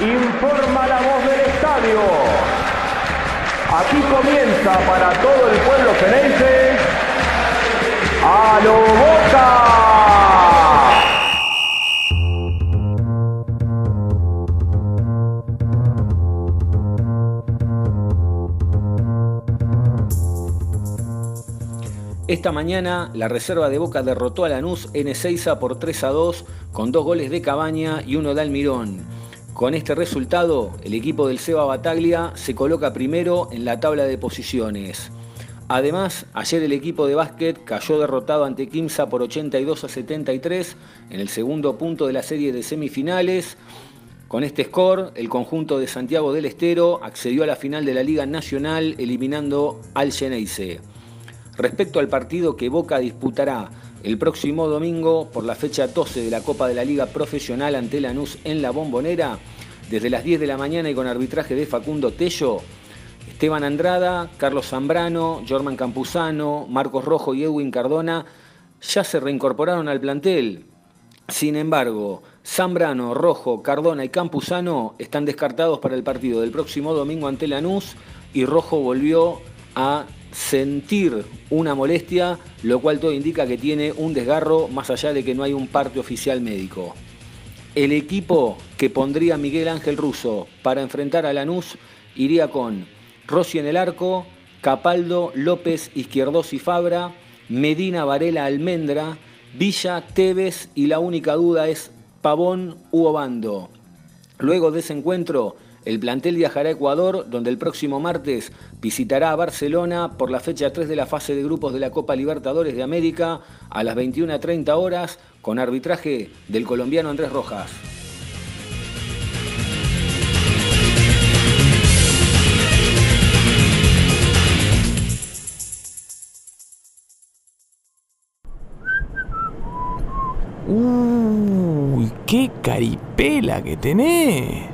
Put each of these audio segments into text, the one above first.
informa la voz del estadio. Aquí comienza para todo el pueblo ceneice a lo. Esta mañana la reserva de Boca derrotó a Lanús en Ezeiza por 3 a 2 con dos goles de Cabaña y uno de Almirón. Con este resultado, el equipo del Seba Bataglia se coloca primero en la tabla de posiciones. Además, ayer el equipo de básquet cayó derrotado ante Quimsa por 82 a 73 en el segundo punto de la serie de semifinales. Con este score, el conjunto de Santiago del Estero accedió a la final de la Liga Nacional eliminando al Geneise. Respecto al partido que Boca disputará el próximo domingo por la fecha 12 de la Copa de la Liga Profesional ante Lanús en la Bombonera, desde las 10 de la mañana y con arbitraje de Facundo Tello, Esteban Andrada, Carlos Zambrano, Jorman Campuzano, Marcos Rojo y Edwin Cardona ya se reincorporaron al plantel. Sin embargo, Zambrano, Rojo, Cardona y Campuzano están descartados para el partido del próximo domingo ante Lanús y Rojo volvió a sentir una molestia, lo cual todo indica que tiene un desgarro más allá de que no hay un parte oficial médico. El equipo que pondría Miguel Ángel Russo para enfrentar a Lanús iría con Rossi en el arco, Capaldo, López, Izquierdos y Fabra, Medina, Varela, Almendra, Villa, Tevez y la única duda es Pavón u Obando. Luego de ese encuentro, el plantel viajará a Ecuador, donde el próximo martes visitará a Barcelona por la fecha 3 de la fase de grupos de la Copa Libertadores de América a las 21.30 horas con arbitraje del colombiano Andrés Rojas. Uy, qué caripela que tenés.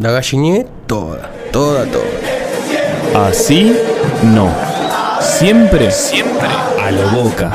La galliné toda, toda, toda. Así no. Siempre, siempre a lo boca.